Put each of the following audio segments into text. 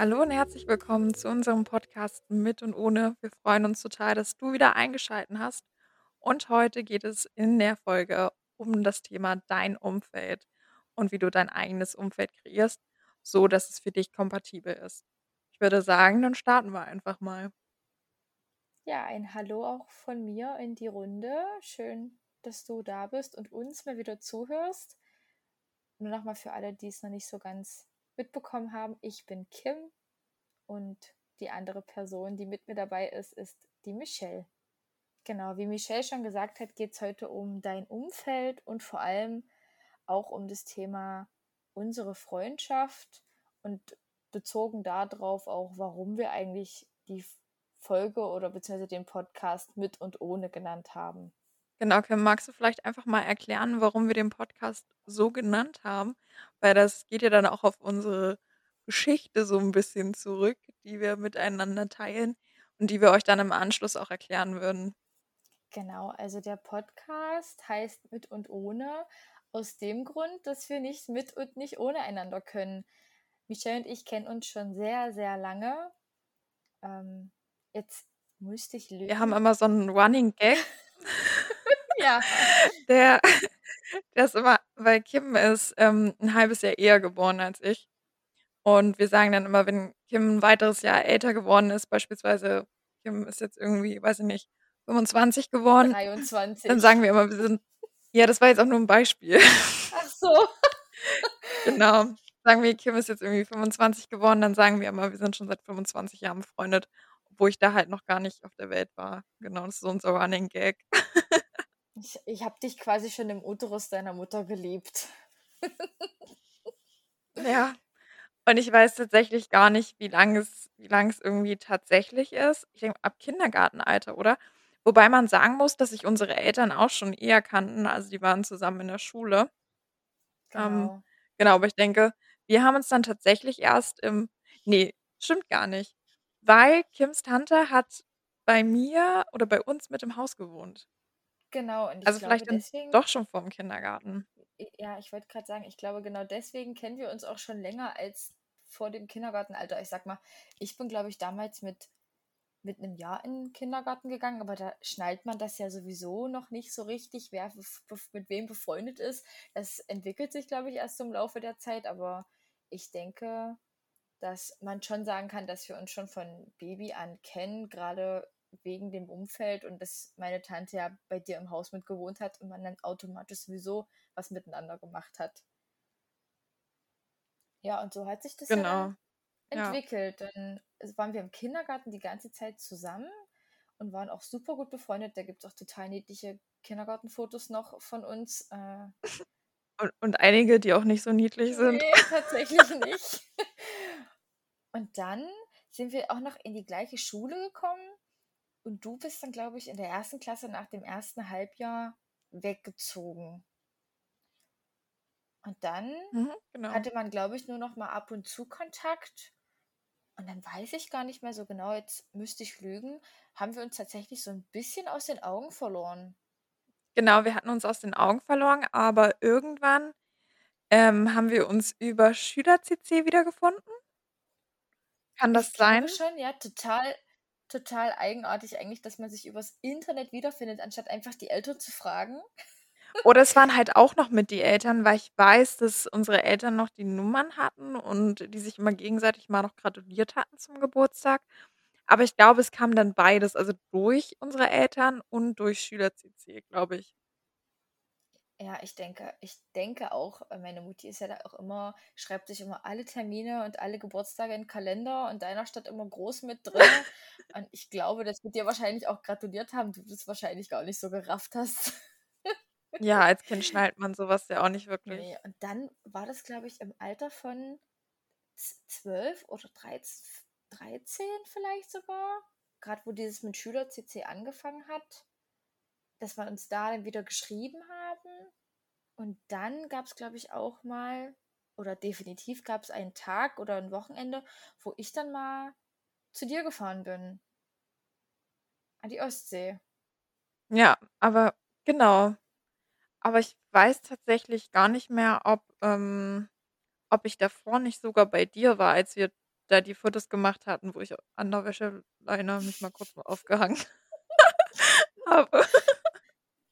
Hallo und herzlich willkommen zu unserem Podcast „Mit und ohne“. Wir freuen uns total, dass du wieder eingeschalten hast. Und heute geht es in der Folge um das Thema dein Umfeld und wie du dein eigenes Umfeld kreierst, so dass es für dich kompatibel ist. Ich würde sagen, dann starten wir einfach mal. Ja, ein Hallo auch von mir in die Runde. Schön, dass du da bist und uns mal wieder zuhörst. Nur noch mal für alle, die es noch nicht so ganz mitbekommen haben, ich bin Kim und die andere Person, die mit mir dabei ist, ist die Michelle. Genau, wie Michelle schon gesagt hat, geht es heute um dein Umfeld und vor allem auch um das Thema unsere Freundschaft und bezogen darauf auch, warum wir eigentlich die Folge oder beziehungsweise den Podcast mit und ohne genannt haben. Genau, Kim, magst du vielleicht einfach mal erklären, warum wir den Podcast so genannt haben? Weil das geht ja dann auch auf unsere Geschichte so ein bisschen zurück, die wir miteinander teilen und die wir euch dann im Anschluss auch erklären würden. Genau, also der Podcast heißt Mit und Ohne aus dem Grund, dass wir nicht mit und nicht ohne einander können. Michelle und ich kennen uns schon sehr, sehr lange. Ähm, jetzt müsste ich lügen. Wir haben immer so einen Running Gag. ja. Der, der ist immer, weil Kim ist ähm, ein halbes Jahr eher geboren als ich. Und wir sagen dann immer, wenn Kim ein weiteres Jahr älter geworden ist, beispielsweise Kim ist jetzt irgendwie, weiß ich nicht, 25 geworden, 23. dann sagen wir immer, wir sind, ja, das war jetzt auch nur ein Beispiel. Ach so. genau. Sagen wir, Kim ist jetzt irgendwie 25 geworden, dann sagen wir immer, wir sind schon seit 25 Jahren befreundet, obwohl ich da halt noch gar nicht auf der Welt war. Genau, das ist so unser Running Gag. ich ich habe dich quasi schon im Uterus deiner Mutter geliebt. ja. Und ich weiß tatsächlich gar nicht, wie lang es, wie lang es irgendwie tatsächlich ist. Ich denke, ab Kindergartenalter, oder? Wobei man sagen muss, dass sich unsere Eltern auch schon eher kannten. Also die waren zusammen in der Schule. Ähm, Genau. genau, aber ich denke, wir haben uns dann tatsächlich erst im. Nee, stimmt gar nicht. Weil Kims Tante hat bei mir oder bei uns mit im Haus gewohnt. Genau, und ich Also glaube vielleicht dann deswegen. doch schon vorm Kindergarten. Ja, ich wollte gerade sagen, ich glaube genau deswegen kennen wir uns auch schon länger als vor dem Kindergartenalter. Ich sag mal, ich bin, glaube ich, damals mit, mit einem Jahr in den Kindergarten gegangen, aber da schnallt man das ja sowieso noch nicht so richtig, wer mit wem befreundet ist. Das entwickelt sich, glaube ich, erst im Laufe der Zeit, aber ich denke, dass man schon sagen kann, dass wir uns schon von Baby an kennen, gerade wegen dem Umfeld und dass meine Tante ja bei dir im Haus mitgewohnt hat und man dann automatisch sowieso was miteinander gemacht hat. Ja, und so hat sich das ja Genau. dann Ja. entwickelt. Dann waren wir im Kindergarten die ganze Zeit zusammen und waren auch super gut befreundet. Da gibt es auch total niedliche Kindergartenfotos noch von uns. Äh, Und, und einige, die auch nicht so niedlich sind. Nee, tatsächlich nicht. Und dann sind wir auch noch in die gleiche Schule gekommen und du bist dann, glaube ich, in der ersten Klasse nach dem ersten Halbjahr weggezogen. Und dann Mhm, genau. hatte man, glaube ich, nur noch mal ab und zu Kontakt. Und dann weiß ich gar nicht mehr so genau, jetzt müsste ich lügen, haben wir uns tatsächlich so ein bisschen aus den Augen verloren. Genau, wir hatten uns aus den Augen verloren, aber irgendwann ähm, haben wir uns über Schüler-CC wiedergefunden. Kann das Ich sein? schon, ja, total, total eigenartig eigentlich, dass man sich übers Internet wiederfindet, anstatt einfach die Eltern zu fragen. Oder es waren halt auch noch mit die Eltern, weil ich weiß, dass unsere Eltern noch die Nummern hatten und die sich immer gegenseitig mal noch gratuliert hatten zum Geburtstag. Aber ich glaube, es kam dann beides, also durch unsere Eltern und durch Schüler-CC, glaube ich. Ja, ich denke, ich denke auch, äh, meine Mutti ist ja da auch immer, schreibt sich immer alle Termine und alle Geburtstage in den Kalender und deiner steht immer groß mit drin. Und ich glaube, dass wir dir wahrscheinlich auch gratuliert haben, du das wahrscheinlich gar nicht so gerafft hast. Ja, als Kind schnallt man sowas ja auch nicht wirklich. Nee, und dann war das, glaube ich, im Alter von z- 12 oder 13, 13 vielleicht sogar, gerade wo dieses mit Schüler-CC angefangen hat, dass wir uns da dann wieder geschrieben haben. Und dann gab es, glaube ich, auch mal, oder definitiv gab es einen Tag oder ein Wochenende, wo ich dann mal zu dir gefahren bin. An die Ostsee. Ja, aber genau. Aber ich weiß tatsächlich gar nicht mehr, ob, ähm, ob ich davor nicht sogar bei dir war, als wir da die Fotos gemacht hatten, wo ich an der Wäscheleine mich mal kurz mal aufgehangen habe.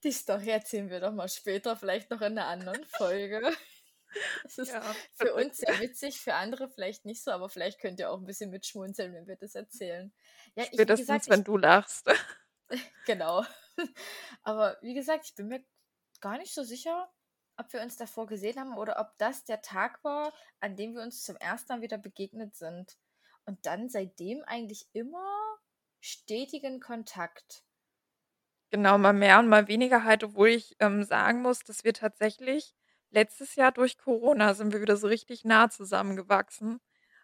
Die Story erzählen wir doch mal später, vielleicht noch in 'ner anderen Folge. Es ist Ja, für uns sehr witzig, für andere vielleicht nicht so, aber vielleicht könnt ihr auch 'n bisschen mitschmunzeln, wenn wir das erzählen. Ja, ich wie gesagt, Spätestens, ich wenn du lachst. Genau. Aber wie gesagt, ich bin mir gar nicht so sicher, ob wir uns davor gesehen haben oder ob das der Tag war, an dem wir uns zum 1. Mal wieder begegnet sind. Und dann seitdem eigentlich immer stetigen Kontakt. Genau, mal mehr und mal weniger halt, obwohl ich, ähm, sagen muss, dass wir tatsächlich letztes Jahr durch Corona sind wir wieder so richtig nah zusammengewachsen,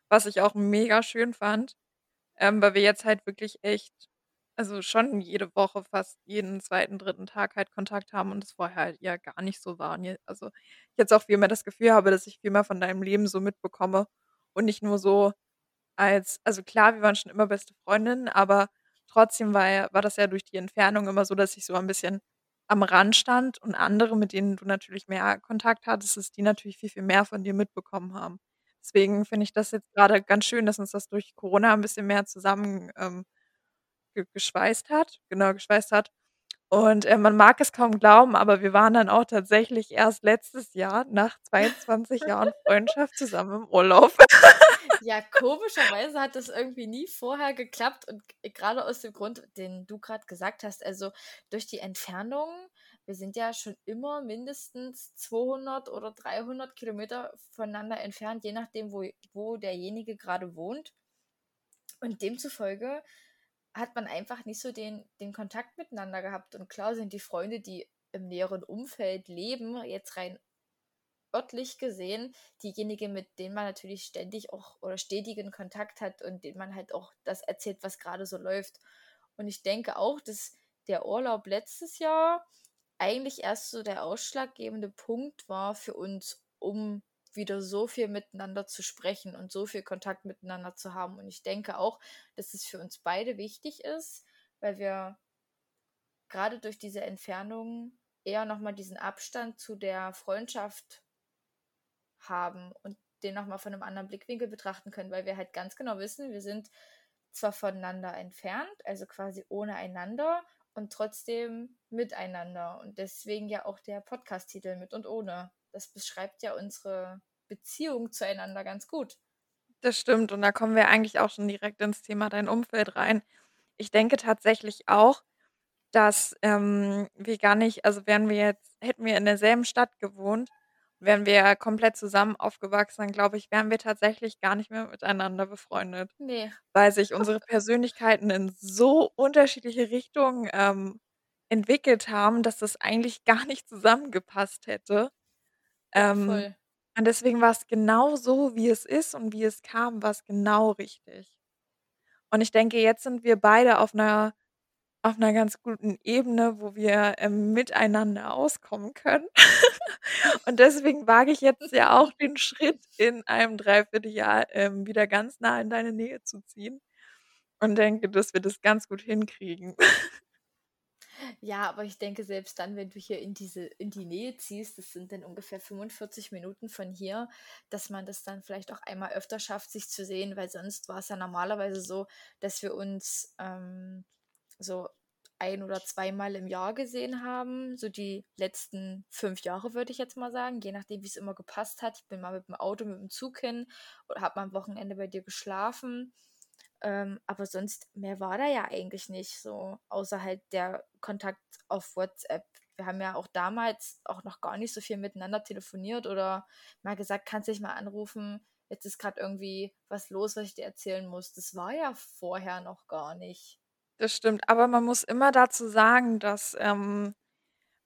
was ich auch mega schön fand, ähm, weil wir jetzt halt wirklich echt also, schon jede Woche fast jeden 2., 3. Tag halt Kontakt haben und das vorher halt ja gar nicht so war, ne? Also, ich jetzt auch viel mehr das Gefühl habe, dass ich viel mehr von deinem Leben so mitbekomme und nicht nur so als also, klar, wir waren schon immer beste Freundinnen, aber trotzdem war war das ja durch die Entfernung immer so, dass ich so ein bisschen am Rand stand und andere, mit denen du natürlich mehr Kontakt hattest, dass die natürlich viel, viel mehr von dir mitbekommen haben. Deswegen finde ich das jetzt grade ganz schön, dass uns das durch Corona 'n bisschen mehr zusammen, ähm, ge geschweißt hat genau, geschweißt hat. Und, äh, man mag es kaum glauben, aber wir waren dann auch tatsächlich erst letztes Jahr nach 22 Jahren Freundschaft zusammen im Urlaub. Ja, komischerweise hat das irgendwie nie vorher geklappt und g grade aus dem Grund, den du grad gesagt hast, also, durch die Entfernung wir sind ja schon immer mindestens 200 oder 300 Kilometer voneinander entfernt, je nachdem, wo wo derjenige grade wohnt. Und demzufolge hat man einfach nicht so den den Kontakt miteinander gehabt. Und klar sind die Freunde, die im näheren Umfeld leben, jetzt rein örtlich gesehen, diejenigen, mit denen man natürlich ständig auch oder stetigen Kontakt hat und denen man halt auch das erzählt, was grade so läuft. Und ich denke auch, dass der Urlaub letztes Jahr eigentlich erst so der ausschlaggebende Punkt war für uns, um wieder so viel miteinander zu sprechen und so viel Kontakt miteinander zu haben. Und ich denke auch, dass es für uns beide wichtig ist, weil wir grade durch diese Entfernung eher noch mal diesen Abstand zu der Freundschaft haben und den noch mal von 'nem anderen Blickwinkel betrachten können, weil wir halt ganz genau wissen, wir sind zwar voneinander entfernt, also, quasi ohne einander und trotzdem miteinander. Und deswegen ja auch der Podcast-Titel „Mit und ohne“. Das beschreibt ja unsere Beziehung zueinander ganz gut. Das stimmt und da kommen wir eigentlich auch schon direkt ins Thema dein Umfeld rein. Ich denke tatsächlich auch, dass, ähm, wir gar nicht also, wären wir jetzt hätten wir in derselben Stadt gewohnt, wären wir komplett zusammen aufgewachsen, dann glaube ich, wären wir tatsächlich gar nicht mehr miteinander befreundet, Ne. weil sich unsere Persönlichkeiten in so unterschiedliche Richtungen, ähm, entwickelt haben, dass das eigentlich gar nicht zusammengepasst hätte. Ähm, voll. und deswegen war's genau so, wie es ist und wie es kam, war's genau richtig. Und ich denke, jetzt sind wir beide auf 'ner auf 'ner ganz guten Ebene, wo wir, ähm, miteinander auskommen können. Und deswegen wage ich jetzt ja auch den Schritt in einem 3/4 Jahr, ähm, wieder ganz nah in deine Nähe zu ziehen und denke, dass wir das ganz gut hinkriegen. Ja, aber ich denke, selbst dann, wenn du hier in diese in die Nähe ziehst, das sind dann ungefähr 45 Minuten von hier, dass man das dann vielleicht auch einmal öfter schafft, sich zu sehen, weil sonst war's ja normalerweise so, dass wir uns, ähm, so ein oder zweimal im Jahr gesehen haben, so die letzten 5 Jahre, würde ich jetzt mal sagen, je nachdem, wie's immer gepasst hat. Ich bin mal mit'm Auto, mit'm Zug hin oder habe mal 'n Wochenende bei dir geschlafen. Ähm, aber sonst mehr war da ja eigentlich nicht so, außer halt der Kontakt auf WhatsApp. Wir haben ja auch damals auch noch gar nicht so viel miteinander telefoniert oder mal gesagt: „Kannst dich mal anrufen? Jetzt ist grad irgendwie was los, was ich dir erzählen muss.“ Das war ja vorher noch gar nicht. Das stimmt, aber man muss immer dazu sagen, dass, ähm,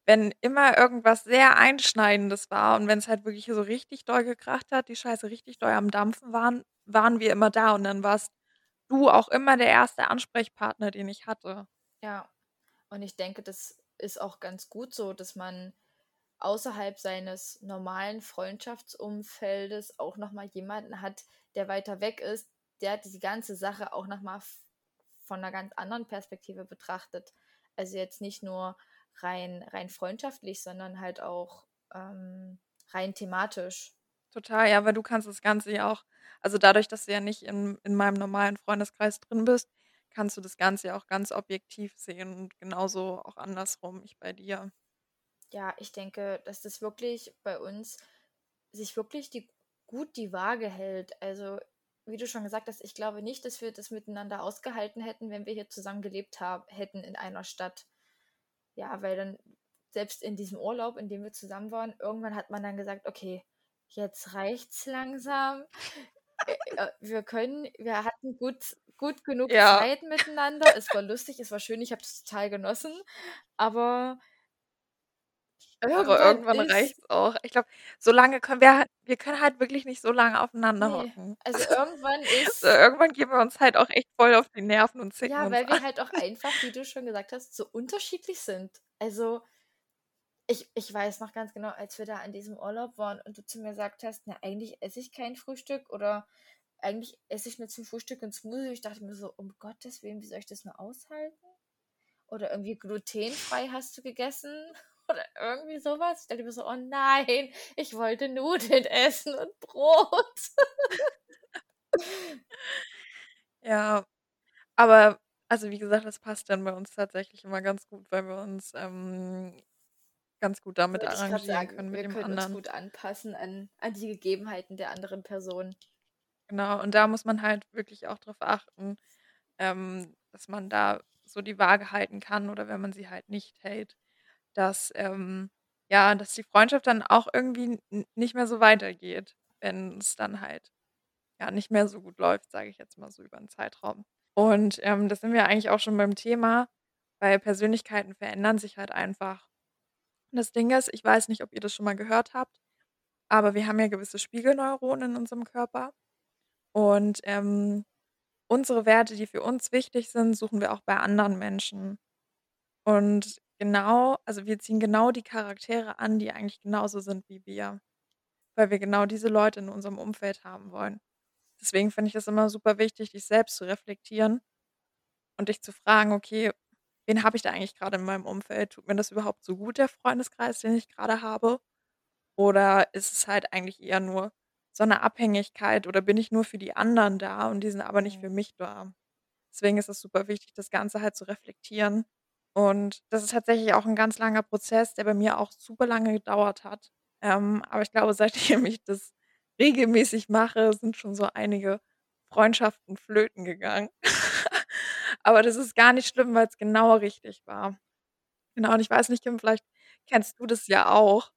wenn immer irgendwas sehr Einschneidendes war und wenn's halt wirklich so richtig doll gekracht hat, die Scheiße richtig doll am Dampfen waren, waren wir immer da und dann warst du auch immer der 1. Ansprechpartner, den ich hatte. Ja, und ich denke, das ist auch ganz gut so, dass man außerhalb seines normalen Freundschaftsumfeldes auch noch mal jemanden hat, der weiter weg ist, der die ganze Sache auch noch mal v von 'ner ganz anderen Perspektive betrachtet. Also, jetzt nicht nur rein rein freundschaftlich, sondern halt auch, ähm, rein thematisch. Total, ja, weil du kannst das Ganze ja auch also dadurch, dass du ja nicht in in meinem normalen Freundeskreis drin bist, kannst du das Ganze ja auch ganz objektiv sehen und genauso auch andersrum, ich bei dir. Ja, ich denke, dass das wirklich bei uns sich wirklich die gut die Waage hält. Also, wie du schon gesagt hast, ich glaube nicht, dass wir das miteinander ausgehalten hätten, wenn wir hier zusammen gelebt hab hätten in einer Stadt. Ja, weil dann selbst in diesem Urlaub, in dem wir zusammen waren, irgendwann hat man dann gesagt: „Okay, jetzt reicht's langsam. Äh, äh, wir können wir hatten gut gut genug Ja. Zeit miteinander. Es war lustig, es war schön, ich habe es total genossen, aber Aber irgendwann irgendwann ist reicht's auch. Ich glaube, so lange können wir halt wir können halt wirklich nicht so lange aufeinander Ne, hocken. also irgendwann So, ist irgendwann gehen wir uns halt auch echt voll auf die Nerven und zicken Ja, uns weil an. wir halt auch einfach, wie du schon gesagt hast, so unterschiedlich sind. Also, ich ich weiß noch ganz genau, als wir da an diesem Urlaub waren und du zu mir gesagt hast: „Na, eigentlich esse ich kein Frühstück oder eigentlich esse ich nur zum Frühstück 'n Smoothie.“ Ich dachte mir so: „Um Gottes Willen, wie soll ich das nur aushalten?“ Oder irgendwie glutenfrei hast du gegessen oder irgendwie so was. Ich dachte mir so: „Oh nein, ich wollte Nudeln essen und Brot.“ Ja, aber also wie gesagt, das passt dann bei uns tatsächlich immer ganz gut, weil wir uns, ähm, ganz gut damit grad arrangieren sagen, können mit wir dem können uns anderen. gut anpassen an an die Gegebenheiten der anderen Person. Genau, und da muss man halt wirklich auch drauf achten, ähm, dass man da so die Waage halten kann oder wenn man sie halt nicht hält, dass, ähm ja, dass die Freundschaft dann auch irgendwie nicht mehr so weitergeht, wenn's dann halt, ja, nicht mehr so gut läuft, sage ich jetzt mal so über 'n Zeitraum. Und, ähm, da sind wir eigentlich auch schon beim Thema, weil Persönlichkeiten verändern sich halt einfach. Das Ding ist, ich weiß nicht, ob ihr das schon mal gehört habt, aber wir haben ja gewisse Spiegelneuronen in unserem Körper und, ähm, unsere Werte, die für uns wichtig sind, suchen wir auch bei anderen Menschen. Und genau also wir ziehen genau die Charaktere an, die eigentlich genauso sind wie wir, weil wir genau diese Leute in unserem Umfeld haben wollen. Deswegen finde ich das immer super wichtig, dich selbst zu reflektieren und dich zu fragen: „Okay, wen habe ich da eigentlich grade in meinem Umfeld? Tut mir das überhaupt so gut, der Freundeskreis, den ich grade habe? Oder ist es halt eigentlich eher nur so 'ne Abhängigkeit oder bin ich nur für die anderen da und die sind aber nicht für Mhm. mich da?“ Deswegen ist es super wichtig, das Ganze halt zu reflektieren. Und das ist tatsächlich auch 'n ganz langer Prozess, der bei mir auch super lange gedauert hat. Ähm, aber ich glaube, seitdem ich das regelmäßig mache, sind schon so einige Freundschaften flöten gegangen. Aber das ist gar nicht schlimm, weil's genau richtig war. Genau, und ich weiß nicht, Kim, vielleicht kennst du das ja auch.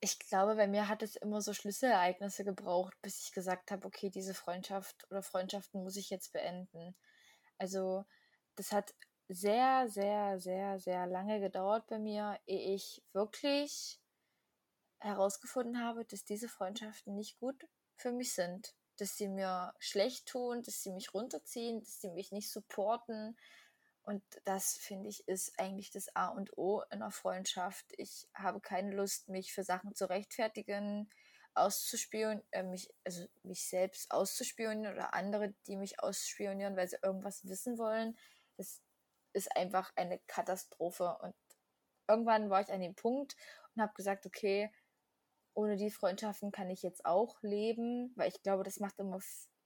Ich glaube, bei mir hat es immer so Schlüsselereignisse gebraucht, bis ich gesagt habe: „Okay, diese Freundschaft oder Freundschaften muss ich jetzt beenden.“ Also, das hat sehr, sehr, sehr, sehr lange gedauert bei mir, ehe ich wirklich herausgefunden habe, dass diese Freundschaften nicht gut für mich sind, dass sie mir schlecht tun, dass sie mich runterziehen, dass sie mich nicht supporten. Und das, finde ich, ist eigentlich das A und O in 'ner Freundschaft. Ich habe keine Lust, mich für Sachen zu rechtfertigen, auszuspion äh, mich also mich selbst auszuspionieren oder andere, die mich ausspionieren, weil sie irgendwas wissen wollen. Das ist einfach eine Katastrophe. Und irgendwann war ich an dem Punkt und habe gesagt: „Okay, ohne die Freundschaften kann ich jetzt auch leben“, weil ich glaube, das macht immer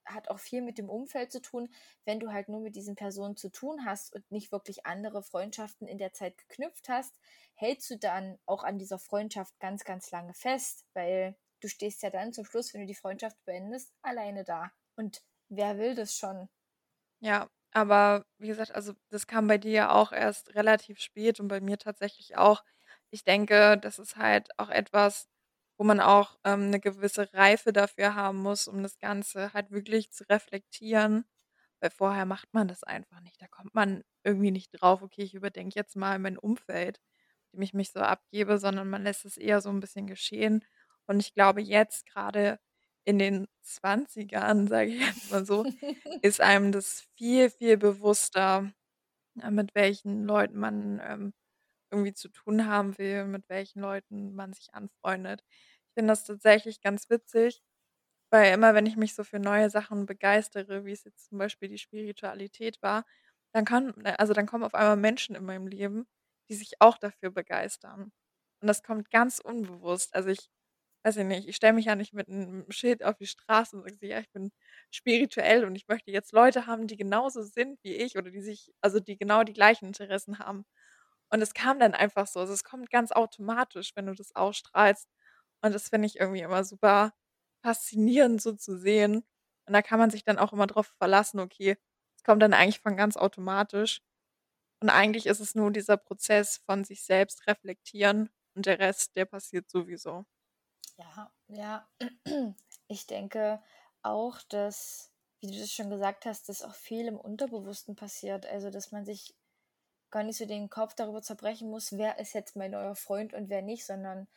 hat auch viel mit dem Umfeld zu tun. Wenn du halt nur mit diesen Personen zu tun hast und nicht wirklich andere Freundschaften in der Zeit geknüpft hast, hältst du dann auch an dieser Freundschaft ganz, ganz lange fest, weil du stehst ja dann zum Schluss, wenn du die Freundschaft beendest, alleine da. Und wer will das schon? Ja, aber wie gesagt, also das kam bei dir ja auch erst relativ spät und bei mir tatsächlich auch. Ich denke, das ist halt auch etwas, wo man auch, ähm, 'ne gewisse Reife dafür haben muss, um das Ganze halt wirklich zu reflektieren, weil vorher macht man das einfach nicht. Da kommt man irgendwie nicht drauf: „Okay, ich überdenke jetzt mal mein Umfeld, dem ich mich so abgebe“, sondern man lässt es eher so 'n bisschen geschehen. Und ich glaube, jetzt grade in den 20ern, sage ich jetzt mal so, ist einem das viel, viel bewusster, äh, mit welchen Leuten man, ähm, irgendwie zu tun haben will, mit welchen Leuten man sich anfreundet. Ich finde das tatsächlich ganz witzig, weil immer, wenn ich mich so für neue Sachen begeistere, wie es jetzt zum Beispiel die Spiritualität war, dann kann also dann kommen auf einmal Menschen in meinem Leben, die sich auch dafür begeistern. Und das kommt ganz unbewusst. Also ich weiß ich nicht, ich stelle mich ja nicht mit 'nem Schild auf die Straße und sage „Ja, ich bin spirituell und ich möchte jetzt Leute haben, die genauso sind wie ich oder die sich also, die genau die gleichen Interessen haben.“ Und es kam dann einfach so. Also, es kommt ganz automatisch, wenn du das ausstrahlst. Und das finde ich irgendwie immer super faszinierend so zu sehen. Und da kann man sich dann auch immer drauf verlassen, okay, es kommt dann eigentlich von ganz automatisch. Und eigentlich ist es nur dieser Prozess von sich selbst reflektieren und der Rest, der passiert sowieso. Ja, ja. Ich denke auch, dass, wie du das schon gesagt hast, dass auch viel im Unterbewussten passiert. Also, dass man sich gar nicht so den Kopf darüber zerbrechen muss, wer ist jetzt mein neuer Freund und wer nicht, sondern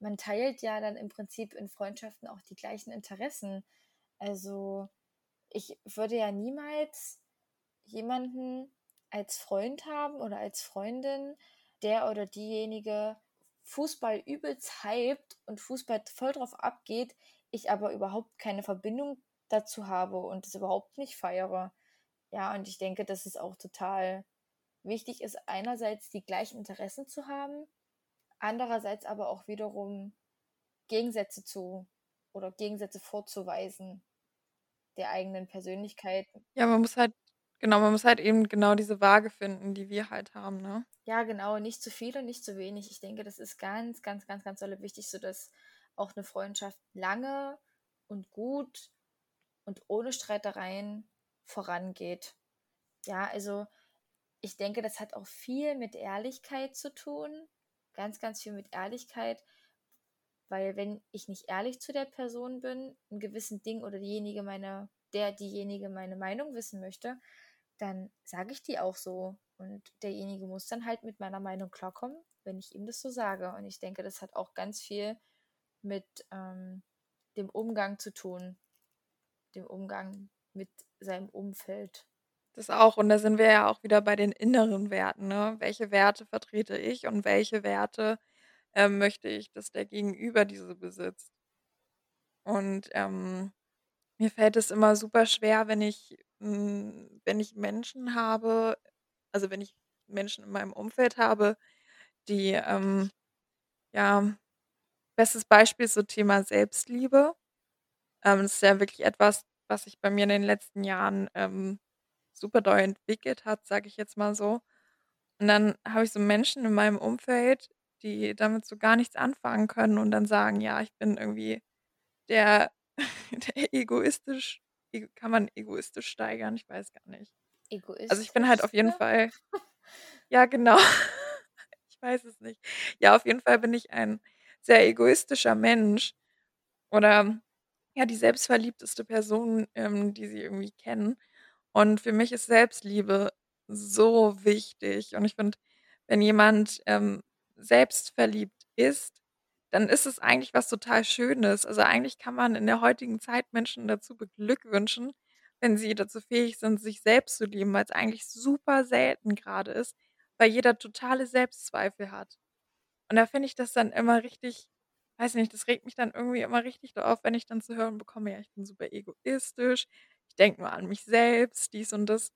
man teilt ja dann im Prinzip in Freundschaften auch die gleichen Interessen. Also ich würde ja niemals jemanden als Freund haben oder als Freundin, der oder diejenige Fußball übelst hypt und Fußball voll drauf abgeht, ich aber überhaupt keine Verbindung dazu habe und es überhaupt nicht feiere. Ja, und ich denke, dass es auch total wichtig ist, einerseits die gleichen Interessen zu haben, andererseits aber auch wiederum Gegensätze zu oder Gegensätze vorzuweisen der eigenen Persönlichkeit. Ja, man muss halt genau, man muss halt eben genau diese Waage finden, die wir halt haben, ne? Ja, genau, nicht zu viel und nicht zu wenig. Ich denke, das ist ganz, ganz, ganz, ganz dolle wichtig, sodass auch eine Freundschaft lange und gut und ohne Streitereien vorangeht. Ja, also ich denke, das hat auch viel mit Ehrlichkeit zu tun. Ganz, ganz viel mit Ehrlichkeit. Weil wenn ich nicht ehrlich zu der Person bin, in gewissen Dingen oder diejenige meine, der diejenige meine Meinung wissen möchte, dann sage ich die auch so. Und derjenige muss dann halt mit meiner Meinung klarkommen, wenn ich ihm das so sage. Und ich denke, das hat auch ganz viel mit ähm, dem Umgang zu tun. Dem Umgang mit seinem Umfeld. Das auch. Und da sind wir ja auch wieder bei den inneren Werten, ne? Welche Werte vertrete ich und welche Werte, ähm, möchte ich, dass der Gegenüber diese besitzt? Und, ähm, mir fällt es immer super schwer, wenn ich hm, wenn ich Menschen habe also, wenn ich Menschen in meinem Umfeld habe, die, ähm ja, bestes Beispiel so Thema Selbstliebe. Ähm, das ist ja wirklich etwas, was sich bei mir in den letzten Jahren, ähm, super doll entwickelt hat, sage ich jetzt mal so. Und dann habe ich so Menschen in meinem Umfeld, die damit so gar nichts anfangen können und dann sagen: „Ja, ich bin irgendwie der der egoistisch“ ego kann man egoistisch steigern? Ich weiß gar nicht. Also, ich bin halt auf jeden? Fall ja, genau. Ich weiß es nicht. Ja, auf jeden Fall bin ich ein sehr egoistischer Mensch oder, ja, die selbstverliebteste Person, ähm, die sie irgendwie kennen. Und für mich ist Selbstliebe so wichtig. Und ich finde, wenn jemand, ähm, selbstverliebt ist, dann ist es eigentlich was total Schönes. Also, eigentlich kann man in der heutigen Zeit Menschen dazu beglückwünschen, wenn sie dazu fähig sind, sich selbst zu lieben, weil's eigentlich super selten grade ist, weil jeder totale Selbstzweifel hat. Und da finde ich das dann immer richtig weiß nicht, das regt mich dann irgendwie immer richtig auf, wenn ich dann zu hören bekomme: „Ja, ich bin super egoistisch, ich denke nur an mich selbst“, dies und das.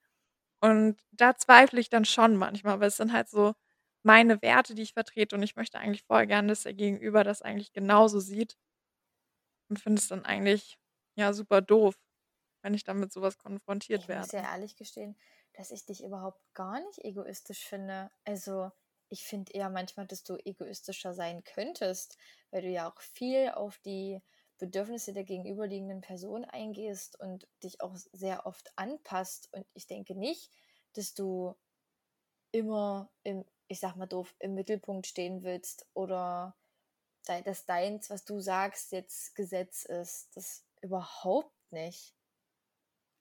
Und da zweifle ich dann schon manchmal, weil es sind halt so meine Werte, die ich vertrete und ich möchte eigentlich voll gern, dass der Gegenüber das eigentlich genauso sieht. Und finde es dann eigentlich, ja, super doof, wenn ich dann mit so was konfrontiert Ich muss ja werde. ehrlich gestehen, dass ich dich überhaupt gar nicht egoistisch finde. Also, ich finde eher manchmal, dass du egoistischer sein könntest, weil du ja auch viel auf die Bedürfnisse der gegenüberliegenden Person eingehst und dich auch sehr oft anpasst. Und ich denke nicht, dass du immer im ich sage mal doof, im Mittelpunkt stehen willst oder dass deins, was du sagst, jetzt Gesetz ist. Das überhaupt nicht.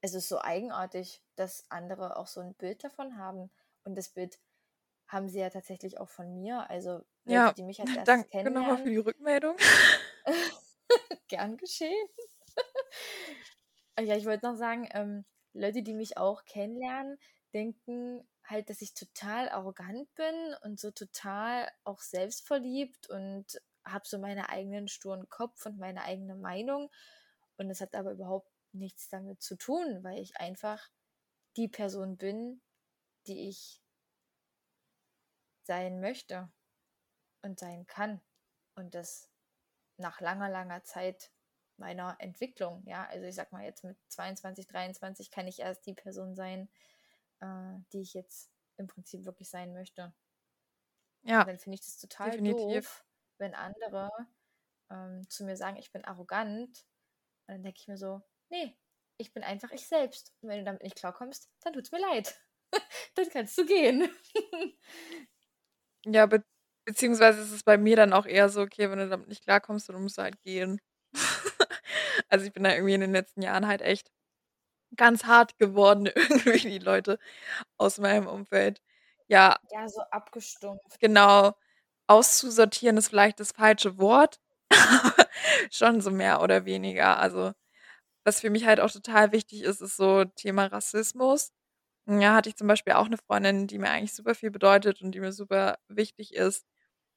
Es ist so eigenartig, dass andere auch so 'n Bild davon haben. Und das Bild haben sie ja tatsächlich auch von mir. Also, Ja, die mich als erstes danke noch mal für kennenlernen die Rückmeldung. Gern geschehen. Ja, ich wollte noch sagen, ähm, Leute, die mich auch kennenlernen, denken halt, dass ich total arrogant bin und so total auch selbstverliebt und habe so meinen eigenen sturen Kopf und meine eigene Meinung. Und das hat aber überhaupt nichts damit zu tun, weil ich einfach die Person bin, die ich sein möchte und sein kann. Und das nach langer, langer Zeit meiner Entwicklung. Ja, also ich sag mal, jetzt mit 22, 23 kann ich erst die Person sein, äh, die ich jetzt im Prinzip wirklich sein möchte. Ja. Und dann finde ich das total definitiv. doof, wenn andere ähm, zu mir sagen, ich bin arrogant. Und dann denke ich mir so, nee, ich bin einfach ich selbst. Und wenn du damit nicht klarkommst, dann tut's mir leid. dann kannst du gehen. Ja, be beziehungsweise ist es bei mir dann auch eher so, okay, wenn du damit nicht klarkommst, dann musst du halt gehen. Also, ich bin da irgendwie in den letzten Jahren halt echt ganz hart geworden, irgendwie die Leute aus meinem Umfeld. Ja, Ja, so abgestumpft. genau, auszusortieren ist vielleicht das falsche Wort, schon so mehr oder weniger. Also, was für mich halt auch total wichtig ist, ist so Thema Rassismus. Ja, hatte ich zum Beispiel auch eine Freundin, die mir eigentlich super viel bedeutet und die mir super wichtig ist,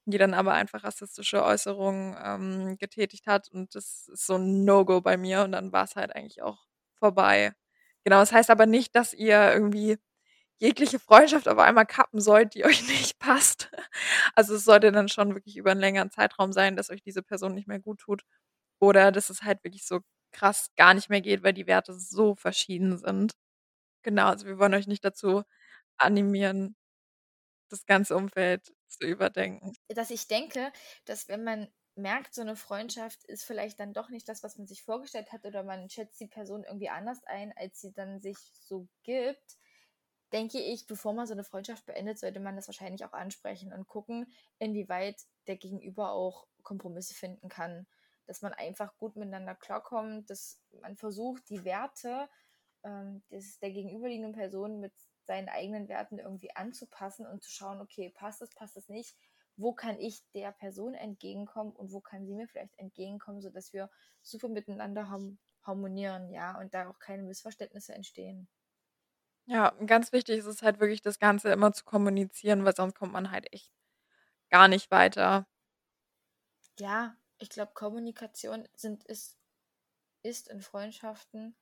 die dann aber einfach rassistische Äußerungen, ähm, getätigt hat und das ist so 'n No-Go bei mir und dann war es halt eigentlich auch vorbei. Genau, das heißt aber nicht, dass ihr irgendwie jegliche Freundschaft auf einmal kappen sollt, die euch nicht passt. Also, es sollte dann schon wirklich über einen längeren Zeitraum sein, dass euch diese Person nicht mehr gut tut oder dass es halt wirklich so krass gar nicht mehr geht, weil die Werte so verschieden sind. Genau, also wir wollen euch nicht dazu animieren, das ganze Umfeld zu überdenken. Dass ich denke, dass wenn man merkt, so eine Freundschaft ist vielleicht dann doch nicht das, was man sich vorgestellt hat oder man schätzt die Person irgendwie anders ein, als sie dann sich so gibt, denke ich, bevor man so eine Freundschaft beendet, sollte man das wahrscheinlich auch ansprechen und gucken, inwieweit der Gegenüber auch Kompromisse finden kann. Dass man einfach gut miteinander klarkommt, dass man versucht, die Werte ähm, des, der gegenüberliegenden Person mit seinen eigenen Werten irgendwie anzupassen und zu schauen, okay, passt das, passt das nicht? Wo kann ich der Person entgegenkommen und wo kann sie mir vielleicht entgegenkommen, sodass wir super miteinander harmonieren, ja, und da auch keine Missverständnisse entstehen. Ja, ganz wichtig ist es halt wirklich, das Ganze immer zu kommunizieren, weil sonst kommt man halt echt gar nicht weiter. Ja, ich glaube, Kommunikation sind, ist, ist in Freundschaften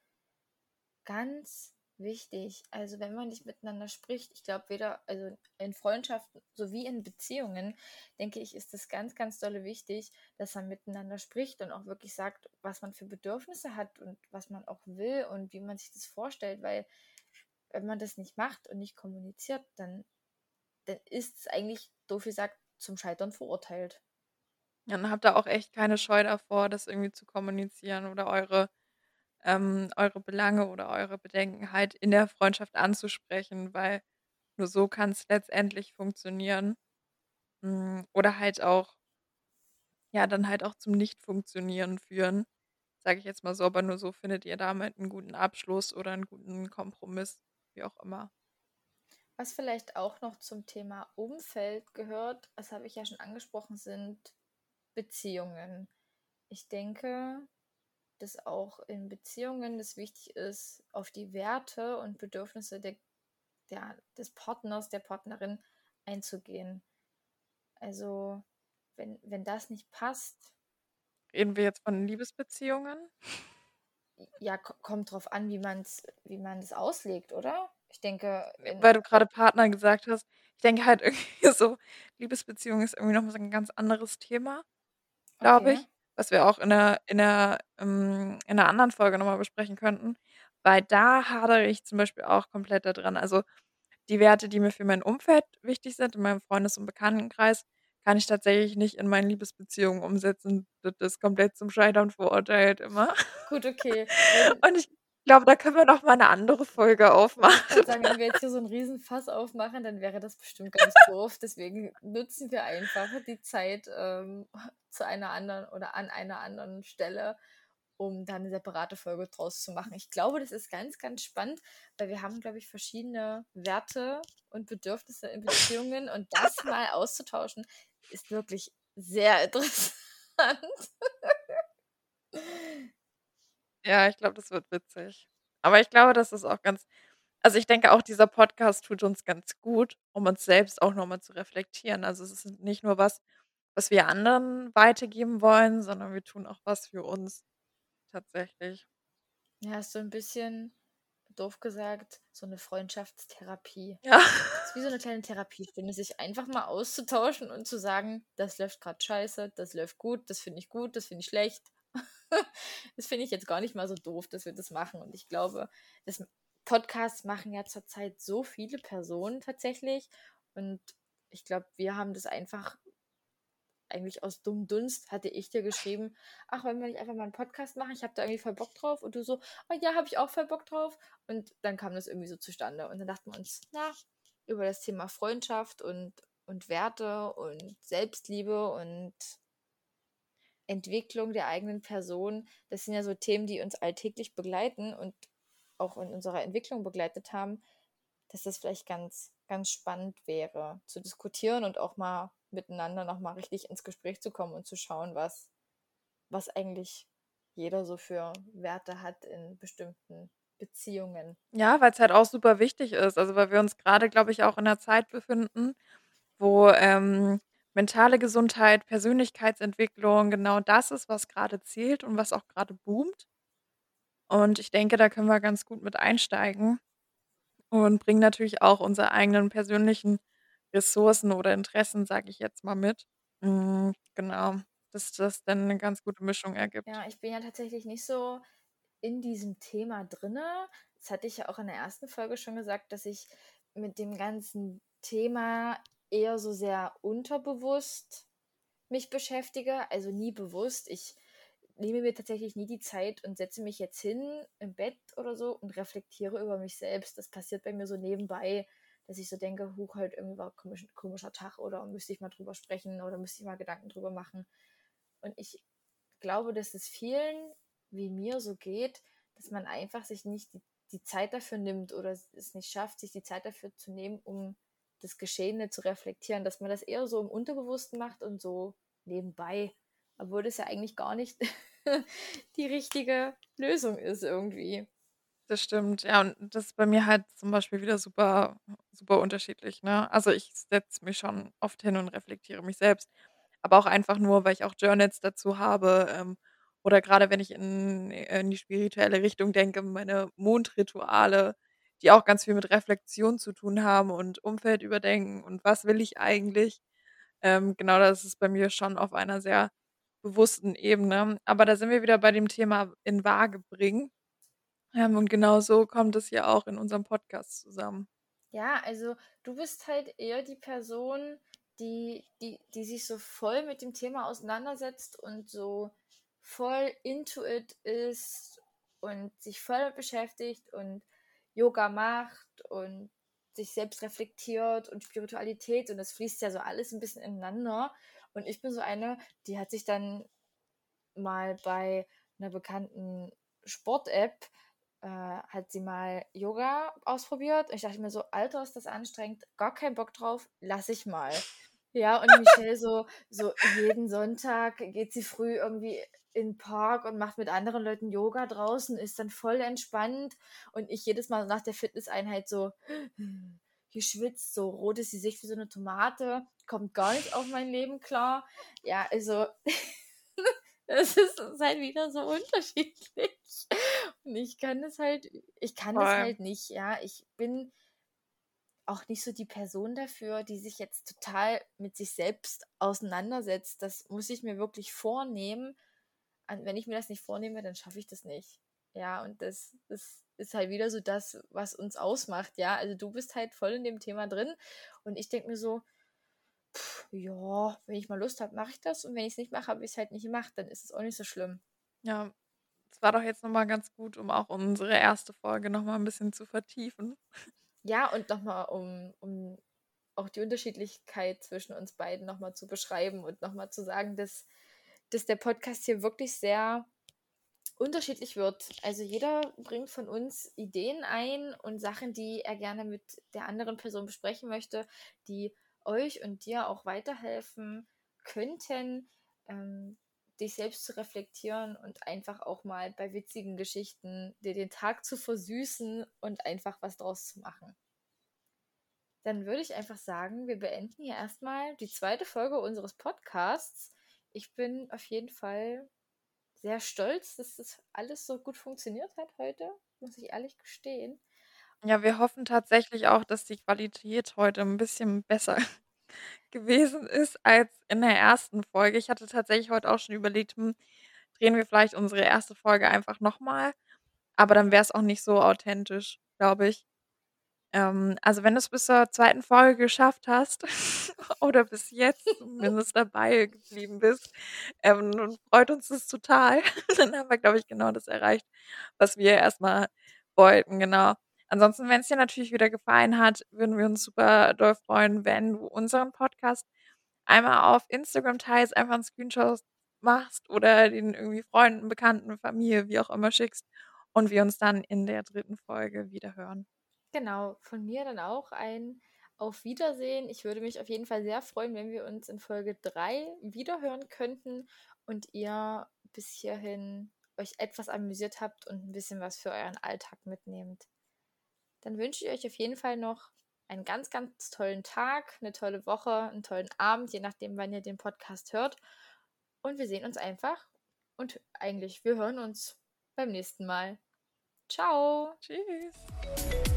ganz wichtig. Also wenn man nicht miteinander spricht, ich glaube weder, also in Freundschaften sowie in Beziehungen, denke ich, ist es ganz, ganz dolle wichtig, dass man miteinander spricht und auch wirklich sagt, was man für Bedürfnisse hat und was man auch will und wie man sich das vorstellt, weil wenn man das nicht macht und nicht kommuniziert, dann, dann ist es eigentlich, doof gesagt, zum Scheitern verurteilt. Dann habt ihr auch echt keine Scheu davor, das irgendwie zu kommunizieren oder eure, ähm, eure Belange oder eure Bedenken halt in der Freundschaft anzusprechen, weil nur so kann es letztendlich funktionieren. Hm, oder halt auch ja, dann halt auch zum Nicht-Funktionieren führen, sage ich jetzt mal so, aber nur so findet ihr damit einen guten Abschluss oder einen guten Kompromiss, wie auch immer. Was vielleicht auch noch zum Thema Umfeld gehört, das habe ich ja schon angesprochen, sind Beziehungen. Ich denke, dass auch in Beziehungen es wichtig ist, auf die Werte und Bedürfnisse der, der, des Partners, der Partnerin einzugehen. Also, wenn, wenn das nicht passt, Reden wir jetzt von Liebesbeziehungen? ja, ko- kommt drauf an, wie man's, wie man es auslegt, oder? Ich denke, Weil du gerade Partner gesagt hast. Ich denke halt irgendwie so, Liebesbeziehung ist irgendwie noch mal so 'n ganz anderes Thema, glaube okay. ich, was wir auch in 'ner in 'ner ähm, in 'ner anderen Folge noch mal besprechen könnten, weil da hadere ich zum Beispiel auch komplett da dran. Also, die Werte, die mir für mein Umfeld wichtig sind, in meinem Freundes und Bekanntenkreis, kann ich tatsächlich nicht in meinen Liebesbeziehungen umsetzen. Das ist komplett zum Scheitern verurteilt immer. Gut, okay. Wenn, Und ich glaube, da können wir noch mal 'ne andere Folge aufmachen. sagen, wenn wir jetzt hier so 'n Riesenfass aufmachen, dann wäre das bestimmt ganz doof. Deswegen nutzen wir einfach die Zeit ähm, zu einer anderen oder an einer anderen Stelle, um da 'ne separate Folge draus zu machen. Ich glaube, das ist ganz, ganz spannend, weil wir haben, glaube ich, verschiedene Werte und Bedürfnisse in Beziehungen und das mal auszutauschen, ist wirklich sehr interessant. Ja, ich glaube, das wird witzig. Aber ich glaube, das ist auch ganz also, ich denke auch, dieser Podcast tut uns ganz gut, um uns selbst auch noch mal zu reflektieren. Also, es ist nicht nur was, was wir anderen weitergeben wollen, sondern wir tun auch was für uns tatsächlich. Ja, ist so 'n bisschen, doof gesagt, so 'ne Freundschaftstherapie. Ja. ist wie so eine kleine Therapiestunde, sich einfach mal auszutauschen und zu sagen, das läuft gerade scheiße, das läuft gut, das finde ich gut, das finde ich schlecht. Das finde ich jetzt gar nicht mal so doof, dass wir das machen. Und ich glaube, das Podcasts machen ja zurzeit so viele Personen tatsächlich. Und ich glaube, wir haben das einfach eigentlich aus dumm Dunst hatte ich dir geschrieben, ach, wollen wir nicht einfach mal einen Podcast machen? Ich habe da irgendwie voll Bock drauf. Und du so, oh ja, habe ich auch voll Bock drauf. Und dann kam das irgendwie so zustande. Und dann dachten wir uns, na, über das Thema Freundschaft und, und Werte und Selbstliebe und Entwicklung der eigenen Person, das sind ja so Themen, die uns alltäglich begleiten und auch in unserer Entwicklung begleitet haben, dass das vielleicht ganz, ganz spannend wäre zu diskutieren und auch mal miteinander nochmal richtig ins Gespräch zu kommen und zu schauen, was, was eigentlich jeder so für Werte hat in bestimmten Beziehungen. Ja, weil es halt auch super wichtig ist. Also, weil wir uns gerade, glaube ich, auch in 'ner Zeit befinden, wo, ähm, mentale Gesundheit, Persönlichkeitsentwicklung genau das ist, was gerade zählt und was auch gerade boomt. Und ich denke, da können wir ganz gut mit einsteigen und bringen natürlich auch unsere eigenen persönlichen Ressourcen oder Interessen, sage ich jetzt mal mit. Hm, genau, dass das dann 'ne ganz gute Mischung ergibt. Ja, ich bin ja tatsächlich nicht so in diesem Thema drinne. Das hatte ich ja auch in der ersten Folge schon gesagt, dass ich mit dem ganzen Thema eher so sehr unterbewusst mich beschäftige, also nie bewusst. Ich nehme mir tatsächlich nie die Zeit und setze mich jetzt hin im Bett oder so und reflektiere über mich selbst. Das passiert bei mir so nebenbei, dass ich so denke, huch, halt irgendwie war ein komisch, komischer Tag oder müsste ich mal drüber sprechen oder müsste ich mal Gedanken drüber machen. Und ich glaube, dass es vielen wie mir so geht, dass man einfach sich nicht die, die Zeit dafür nimmt oder es nicht schafft, sich die Zeit dafür zu nehmen, um das Geschehene zu reflektieren, dass man das eher so im Unterbewussten macht und so nebenbei, obwohl das ja eigentlich gar nicht die richtige Lösung ist irgendwie. Das stimmt, ja, und das ist bei mir halt zum Beispiel wieder super super unterschiedlich, ne? Also, ich setze mich schon oft hin und reflektiere mich selbst, aber auch einfach nur, weil ich auch Journals dazu habe, ähm, oder grade wenn ich in in die spirituelle Richtung denke, meine Mondrituale, die auch ganz viel mit Reflexion zu tun haben und Umfeld überdenken und was will ich eigentlich? Ähm, genau, das ist bei mir schon auf einer sehr bewussten Ebene. Aber da sind wir wieder bei dem Thema in Waage bringen. Ähm, und genau so kommt es ja auch in unserem Podcast zusammen. Ja, also du bist halt eher die Person, die, die, die sich so voll mit dem Thema auseinandersetzt und so voll into it ist und sich voll beschäftigt und Yoga macht und sich selbst reflektiert und Spiritualität und das fließt ja so alles ein bisschen ineinander. Und ich bin so eine, die hat sich dann mal bei einer bekannten Sport-App äh, hat sie mal Yoga ausprobiert. Und ich dachte mir so, Alter, ist das anstrengend, gar keinen Bock drauf, lass ich mal. Ja, und Michelle so, so jeden Sonntag geht sie früh irgendwie in den Park und macht mit anderen Leuten Yoga draußen, ist dann voll entspannt. Und ich jedes Mal nach der Fitnesseinheit so geschwitzt, so rot ist die Sicht wie so eine Tomate, kommt gar nicht auf mein Leben klar. Ja, also es ist halt wieder so unterschiedlich. Und ich kann es halt, ich kann es halt nicht, ja. Ich bin auch nicht so die Person dafür, die sich jetzt total mit sich selbst auseinandersetzt. Das muss ich mir wirklich vornehmen. Wenn ich mir das nicht vornehme, dann schaffe ich das nicht. Ja, und das, das ist halt wieder so das, was uns ausmacht. Ja, also du bist halt voll in dem Thema drin. Und ich denke mir so, pff, ja, wenn ich mal Lust habe, mache ich das. Und wenn ich es nicht mache, habe ich es halt nicht gemacht. Dann ist es auch nicht so schlimm. Ja, es war doch jetzt nochmal ganz gut, um auch unsere erste Folge nochmal ein bisschen zu vertiefen. Ja, und nochmal, um, um auch die Unterschiedlichkeit zwischen uns beiden nochmal zu beschreiben und nochmal zu sagen, dass, dass der Podcast hier wirklich sehr unterschiedlich wird. Also jeder bringt von uns Ideen ein und Sachen, die er gerne mit der anderen Person besprechen möchte, die euch und dir auch weiterhelfen könnten, ähm, dich selbst zu reflektieren und einfach auch mal bei witzigen Geschichten dir den Tag zu versüßen und einfach was draus zu machen. Dann würde ich einfach sagen, wir beenden hier erstmal die zweite Folge unseres Podcasts. Ich bin auf jeden Fall sehr stolz, dass das alles so gut funktioniert hat heute, muss ich ehrlich gestehen. Ja, wir hoffen tatsächlich auch, dass die Qualität heute 'n bisschen besser gewesen ist als in der 1. Folge. Ich hatte tatsächlich heute auch schon überlegt: „Hm, drehen wir vielleicht unsere 1. Folge einfach noch mal?“ Aber dann wär's auch nicht so authentisch, glaube ich. Ähm, also, wenn du's bis zur 2. Folge geschafft hast oder bis jetzt zumindest dabei geblieben bist, ähm, freut uns das total. Dann haben wir, glaube ich, genau das erreicht, was wir erst mal wollten, genau. Ansonsten, wenn's dir natürlich wieder gefallen hat, würden wir uns super doll freuen, wenn du unseren Podcast einmal auf Instagram teilst, einfach 'n Screenshot machst oder den irgendwie Freunden, Bekannten, Familie, wie auch immer schickst und wir uns dann in der 3. Folge wiederhören. Genau, von mir dann auch ein Auf Wiedersehen. Ich würde mich auf jeden Fall sehr freuen, wenn wir uns in Folge 3 wiederhören könnten und ihr bis hierhin euch etwas amüsiert habt und 'n bisschen was für euren Alltag mitnehmt. Dann wünsche ich euch auf jeden Fall noch einen ganz, ganz tollen Tag, 'ne tolle Woche, 'n tollen Abend, je nachdem, wann ihr den Podcast hört. Und wir sehen uns einfach und eigentlich, wir hören uns beim nächsten Mal. Tschau. Tschüss.